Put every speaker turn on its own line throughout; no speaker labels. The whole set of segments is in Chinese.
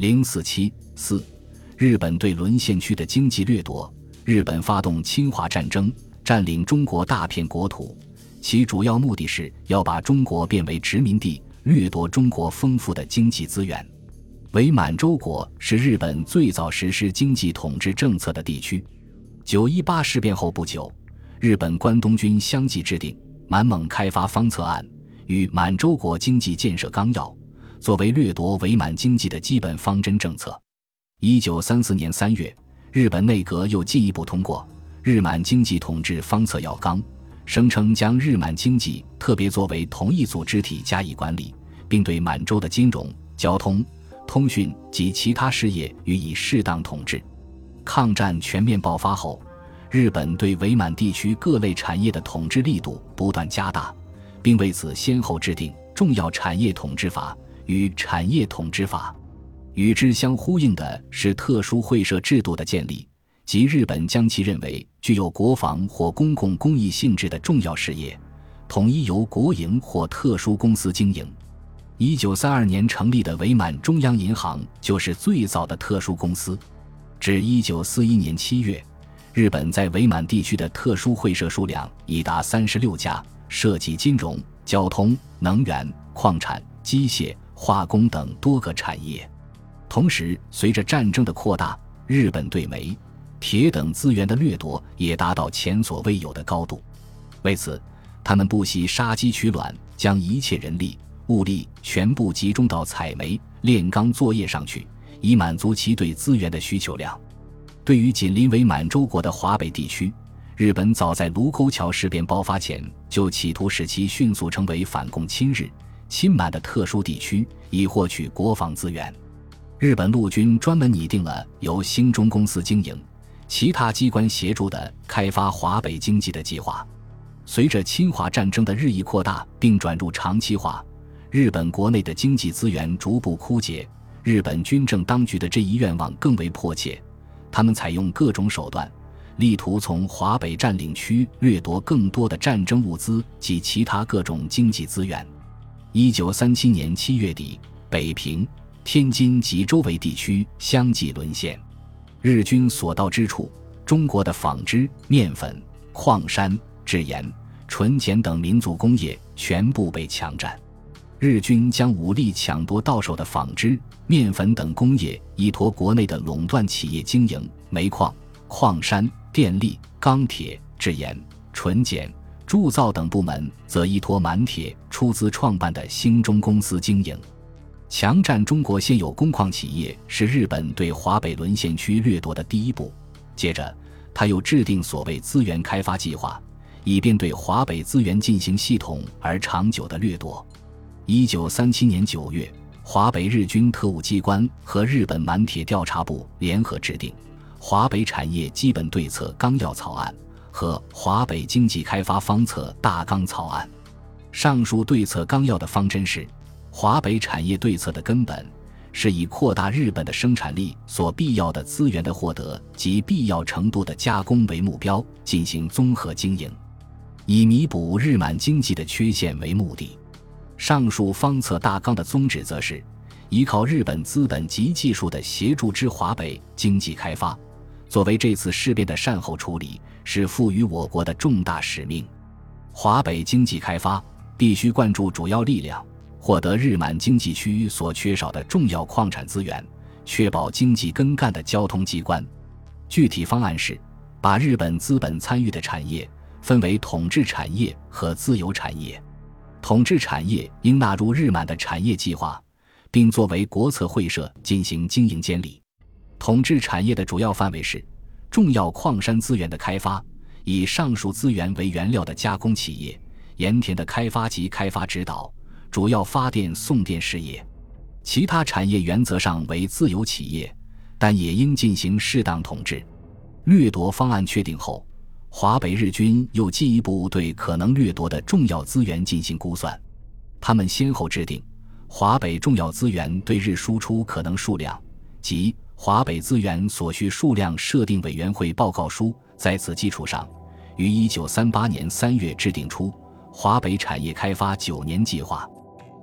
零四七四，日本对沦陷区的经济掠夺。日本发动侵华战争，占领中国大片国土，其主要目的是要把中国变为殖民地，掠夺中国丰富的经济资源。伪满洲国是日本最早实施经济统治政策的地区。九一八事变后不久，日本关东军相继制定《满蒙开发方策案》与《满洲国经济建设纲要》。作为掠夺伪满经济的基本方针政策，一九三四年三月，日本内阁又进一步通过《日满经济统治方策要纲》，声称将日满经济特别作为同一组织体加以管理，并对满洲的金融、交通、通讯及其他事业予以适当统治。抗战全面爆发后，日本对伪满地区各类产业的统治力度不断加大，并为此先后制定《重要产业统治法》。与产业统治法与之相呼应的是特殊会社制度的建立，即日本将其认为具有国防或公共公益性质的重要事业，统一由国营或特殊公司经营。一九三二年成立的伪满中央银行就是最早的特殊公司。至一九四一年七月，日本在伪满地区的特殊会社数量已达三十六家，涉及金融、交通、能源、矿产、机械。化工等多个产业，同时随着战争的扩大，日本对煤、铁等资源的掠夺也达到前所未有的高度。为此，他们不惜杀鸡取卵，将一切人力物力全部集中到采煤炼钢作业上去，以满足其对资源的需求量。对于紧邻为满洲国的华北地区，日本早在卢沟桥事变爆发前就企图使其迅速成为反共亲日。侵满的特殊地区以获取国防资源，日本陆军专门拟定了由兴中公司经营、其他机关协助的开发华北经济的计划。随着侵华战争的日益扩大并转入长期化，日本国内的经济资源逐步枯竭，日本军政当局的这一愿望更为迫切。他们采用各种手段，力图从华北占领区掠夺更多的战争物资及其他各种经济资源。一九三七年七月底，北平、天津及周围地区相继沦陷。日军所到之处，中国的纺织、面粉、矿山、制盐、纯碱等民族工业全部被强占。日军将武力抢夺到手的纺织、面粉等工业，依托国内的垄断企业经营；煤矿、矿山、电力、钢铁、制盐、纯碱。铸造等部门则依托满铁出资创办的兴中公司经营，强占中国现有工矿企业是日本对华北沦陷区掠夺的第一步。接着，他又制定所谓资源开发计划，以便对华北资源进行系统而长久的掠夺。一九三七年九月，华北日军特务机关和日本满铁调查部联合制定《华北产业基本对策纲要》草案。和华北经济开发方策大纲草案，上述对策纲要的方针是：华北产业对策的根本是以扩大日本的生产力所必要的资源的获得及必要程度的加工为目标，进行综合经营，以弥补日满经济的缺陷为目的。上述方策大纲的宗旨则是依靠日本资本及技术的协助之华北经济开发，作为这次事变的善后处理。是赋予我国的重大使命。华北经济开发必须灌注主要力量，获得日满经济区所缺少的重要矿产资源，确保经济根干的交通机关。具体方案是，把日本资本参与的产业分为统治产业和自由产业。统治产业应纳入日满的产业计划，并作为国策会社进行经营监理。统治产业的主要范围是。重要矿山资源的开发，以上述资源为原料的加工企业；盐田的开发及开发指导，主要发电送电事业。其他产业原则上为自由企业，但也应进行适当统治。掠夺方案确定后，华北日军又进一步对可能掠夺的重要资源进行估算。他们先后制定华北重要资源对日输出可能数量及。华北资源所需数量设定委员会报告书，在此基础上，于一九三八年三月制定出华北产业开发九年计划。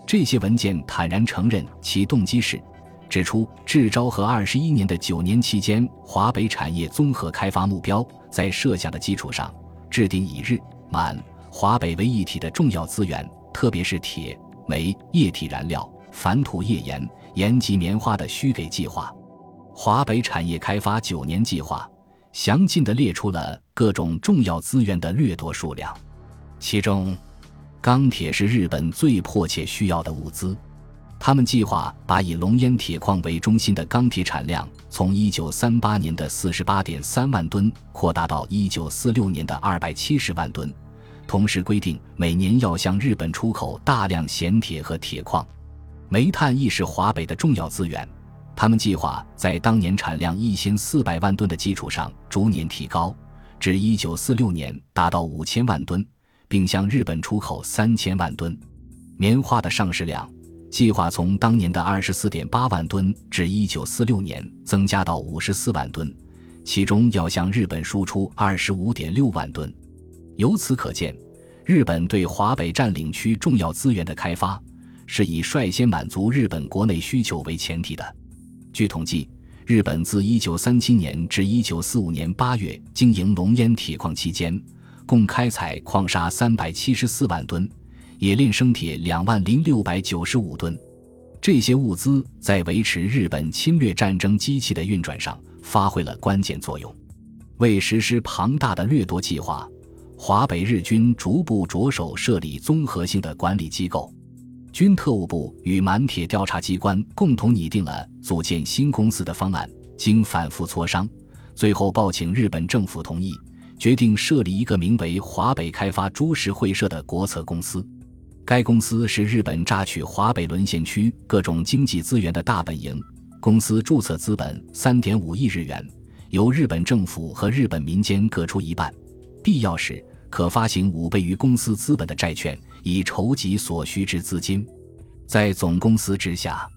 这些文件坦然承认，其动机是指出，至昭和二十一年的九年期间，华北产业综合开发目标在设想的基础上，制定以日、满、华北为一体的重要资源，特别是铁、煤、液体燃料、矾土页岩、盐及棉花的需给计划。华北产业开发九年计划详尽地列出了各种重要资源的掠夺数量，其中，钢铁是日本最迫切需要的物资。他们计划把以龙烟铁矿为中心的钢铁产量从1938年的48.3万吨扩大到1946年的270万吨，同时规定每年要向日本出口大量咸铁和铁矿。煤炭亦是华北的重要资源，他们计划在当年产量1400万吨的基础上逐年提高，至1946年达到5000万吨，并向日本出口3000万吨。棉花的上市量。计划从当年的二十四点八万吨至一九四六年增加到五十四万吨，其中要向日本输出二十五点六万吨。由此可见，日本对华北占领区重要资源的开发是以率先满足日本国内需求为前提的。据统计，日本自一九三七年至一九四五年八月经营龙烟铁矿期间，共开采矿砂三百七十四万吨。冶炼生铁两万零六百九十五吨，这些物资在维持日本侵略战争机器的运转上发挥了关键作用。为实施庞大的掠夺计划，华北日军逐步着手设立综合性的管理机构。军特务部与满铁调查机关共同拟定了组建新公司的方案，经反复磋商，最后报请日本政府同意，决定设立一个名为华北开发株式会社的国策公司。该公司是日本榨取华北沦陷区各种经济资源的大本营。公司注册资本三点五亿日元，由日本政府和日本民间各出一半，必要时可发行五倍于公司资本的债券，以筹集所需之资金。在总公司之下，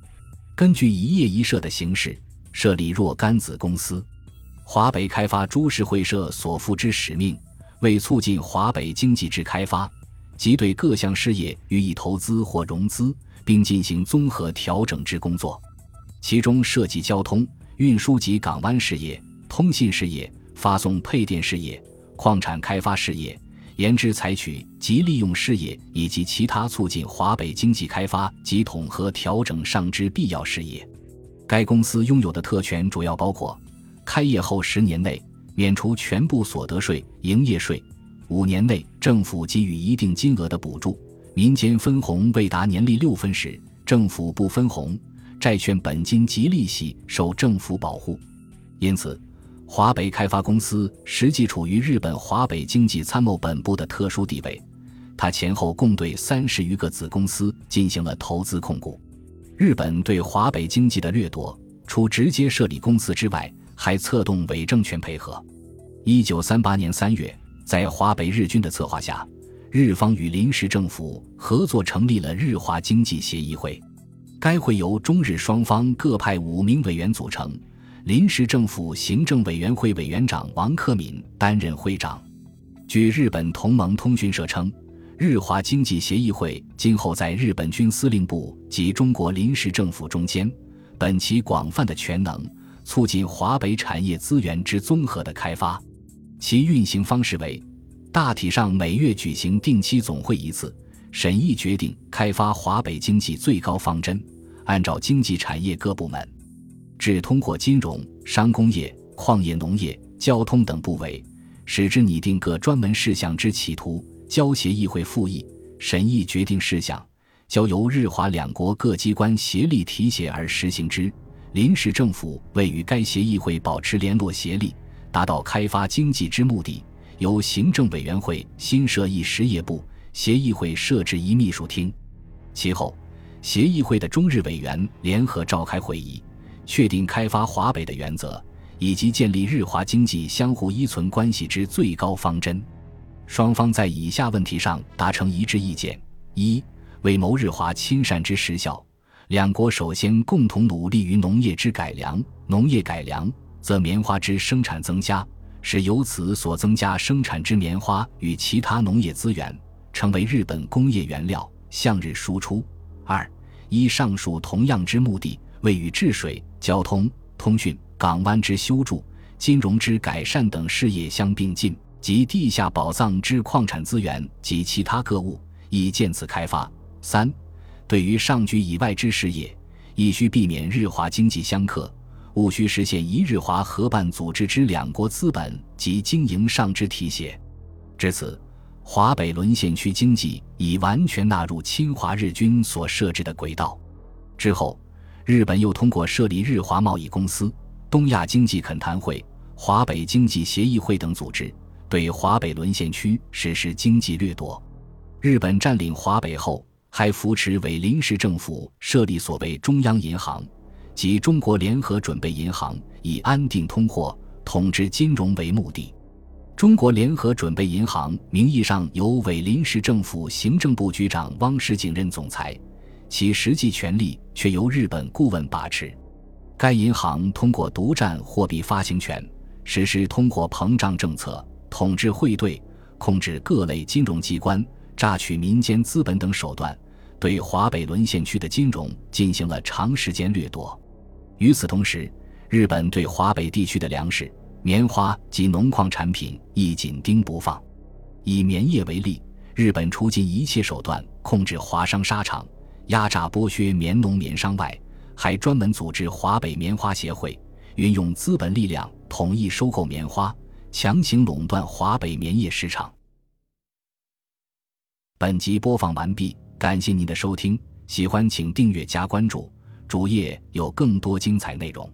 根据一业一社的形式设立若干子公司。华北开发株式会社所负之使命，为促进华北经济之开发。即对各项事业予以投资或融资，并进行综合调整之工作，其中涉及交通运输及港湾事业、通信事业、发送配电事业、矿产开发事业、研制采取及利用事业以及其他促进华北经济开发及统合调整上之必要事业。该公司拥有的特权主要包括：开业后十年内免除全部所得税、营业税。五年内，政府给予一定金额的补助；民间分红未达年利六分时，政府不分红；债券本金及利息受政府保护。因此，华北开发公司实际处于日本华北经济参谋本部的特殊地位。它前后共对三十余个子公司进行了投资控股。日本对华北经济的掠夺，除直接设立公司之外，还策动伪政权配合。一九三八年三月。在华北日军的策划下，日方与临时政府合作成立了日华经济协议会。该会由中日双方各派五名委员组成，临时政府行政委员会委员长王克敏担任会长。据日本同盟通讯社称，日华经济协议会今后在日本军司令部及中国临时政府中间，本其广泛的权能，促进华北产业资源之综合的开发。其运行方式为：大体上每月举行定期总会一次，审议决定开发华北经济最高方针。按照经济产业各部门，至通过金融、商工业、矿业、农业、交通等部委，使之拟定各专门事项之企图，交协议会复议，审议决定事项，交由日华两国各机关协力提携而实行之。临时政府为与该协议会保持联络协力。达到开发经济之目的，由行政委员会新设一实业部，协议会设置一秘书厅。其后，协议会的中日委员联合召开会议，确定开发华北的原则，以及建立日华经济相互依存关系之最高方针。双方在以下问题上达成一致意见：一、为谋日华亲善之实效，两国首先共同努力于农业之改良，农业改良。则棉花之生产增加，使由此所增加生产之棉花与其他农业资源，成为日本工业原料，向日输出。二，依上述同样之目的，为与治水、交通、通讯、港湾之修筑、金融之改善等事业相并进，及地下宝藏之矿产资源及其他各物，亦见此开发。三、对于上举以外之事业，亦需避免日华经济相克，务须实现一日华合办组织之两国资本及经营上之提携。至此，华北沦陷区经济已完全纳入侵华日军所设置的轨道。之后，日本又通过设立日华贸易公司、东亚经济恳谈会、华北经济协议会等组织，对华北沦陷区实施经济掠夺。日本占领华北后，还扶持伪临时政府设立所谓中央银行及中国联合准备银行，以安定通货、统治金融为目的。中国联合准备银行名义上由伪临时政府行政部局长汪石景任总裁，其实际权力却由日本顾问把持。该银行通过独占货币发行权，实施通货膨胀政策，统治汇兑，控制各类金融机关，榨取民间资本等手段，对华北沦陷区的金融进行了长时间掠夺。与此同时，日本对华北地区的粮食。棉花及农矿产品亦紧盯不放。以棉业为例，日本出尽一切手段控制华商沙场、压榨剥削棉农棉商外，还专门组织华北棉花协会，运用资本力量统一收购棉花，强行垄断华北棉业市场。本集播放完毕，感谢您的收听，喜欢请订阅加关注，主页有更多精彩内容。